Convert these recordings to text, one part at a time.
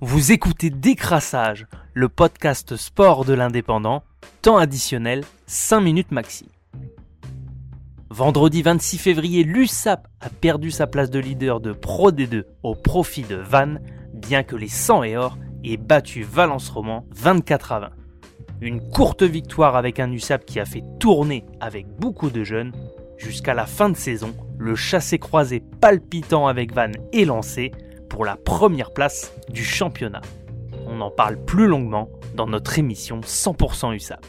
Vous écoutez Décrassage, le podcast sport de l'indépendant, temps additionnel 5 minutes maxi. Vendredi 26 février, l'USAP a perdu sa place de leader de Pro D2 au profit de Vannes, bien que les 100 et or aient battu Valence Roman 24 à 20. Une courte victoire avec un USAP qui a fait tourner avec beaucoup de jeunes. Jusqu'à la fin de saison, le chassé-croisé palpitant avec Vannes est lancé pour la première place du championnat. On en parle plus longuement dans notre émission 100% USAP.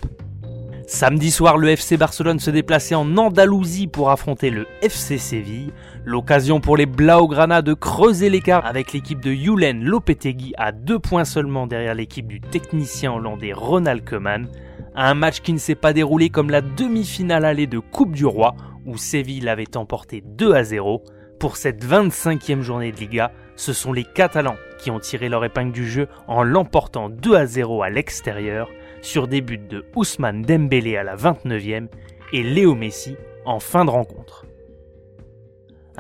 Samedi soir, le FC Barcelone se déplaçait en Andalousie pour affronter le FC Séville. L'occasion pour les Blaugrana de creuser l'écart avec l'équipe de Julen Lopetegui à deux points seulement derrière l'équipe du technicien hollandais Ronald Koeman. Un match qui ne s'est pas déroulé comme la demi-finale allée de Coupe du Roi où Séville l'avait emporté 2 à 0. Pour cette 25e journée de Liga, ce sont les Catalans qui ont tiré leur épingle du jeu en l'emportant 2 à 0 à l'extérieur sur des buts de Ousmane Dembélé à la 29e et Léo Messi en fin de rencontre.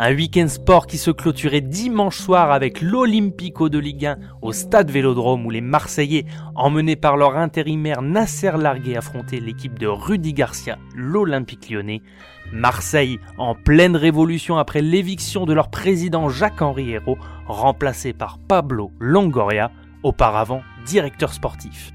Un week-end sport qui se clôturait dimanche soir avec l'Olympico de Ligue 1 au stade Vélodrome où les Marseillais, emmenés par leur intérimaire Nasser Largué, affrontaient l'équipe de Rudy Garcia, l'Olympique lyonnais. Marseille, en pleine révolution après l'éviction de leur président Jacques-Henri Hérault, remplacé par Pablo Longoria, auparavant directeur sportif.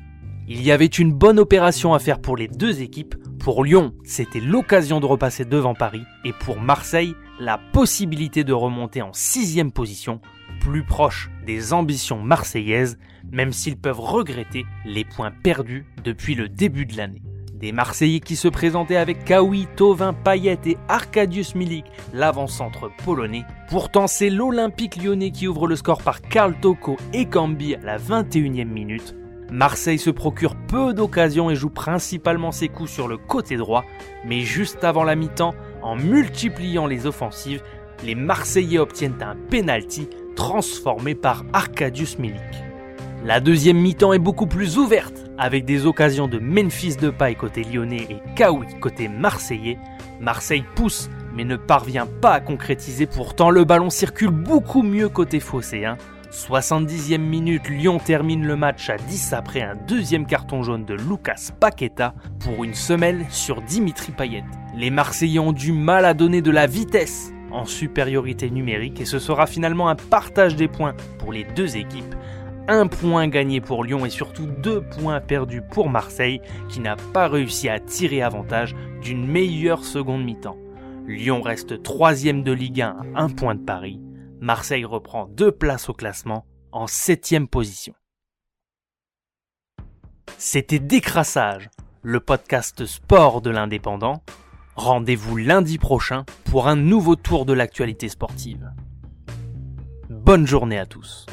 Il y avait une bonne opération à faire pour les deux équipes. Pour Lyon, c'était l'occasion de repasser devant Paris. Et pour Marseille, la possibilité de remonter en sixième position, plus proche des ambitions marseillaises, même s'ils peuvent regretter les points perdus depuis le début de l'année. Des Marseillais qui se présentaient avec Kawi, Tovin, Payet et Arkadiusz Milik, l'avant-centre polonais. Pourtant, c'est l'Olympique lyonnais qui ouvre le score par Karl Toko et Cambi à la 21e minute. Marseille se procure peu d'occasions et joue principalement ses coups sur le côté droit, mais juste avant la mi-temps, en multipliant les offensives, les Marseillais obtiennent un penalty transformé par Arkadiusz Milik. La deuxième mi-temps est beaucoup plus ouverte, avec des occasions de Memphis Depay côté lyonnais et Kawi côté marseillais. Marseille pousse, mais ne parvient pas à concrétiser, pourtant le ballon circule beaucoup mieux côté phocéen. 70e minute, Lyon termine le match à 10 après un deuxième carton jaune de Lucas Paqueta pour une semelle sur Dimitri Payet. Les Marseillais ont du mal à donner de la vitesse en supériorité numérique et ce sera finalement un partage des points pour les deux équipes. Un point gagné pour Lyon et surtout deux points perdus pour Marseille qui n'a pas réussi à tirer avantage d'une meilleure seconde mi-temps. Lyon reste troisième de Ligue 1 à un point de Paris. Marseille reprend deux places au classement en septième position. C'était Décrassage, le podcast sport de l'indépendant. Rendez-vous lundi prochain pour un nouveau tour de l'actualité sportive. Bonne journée à tous.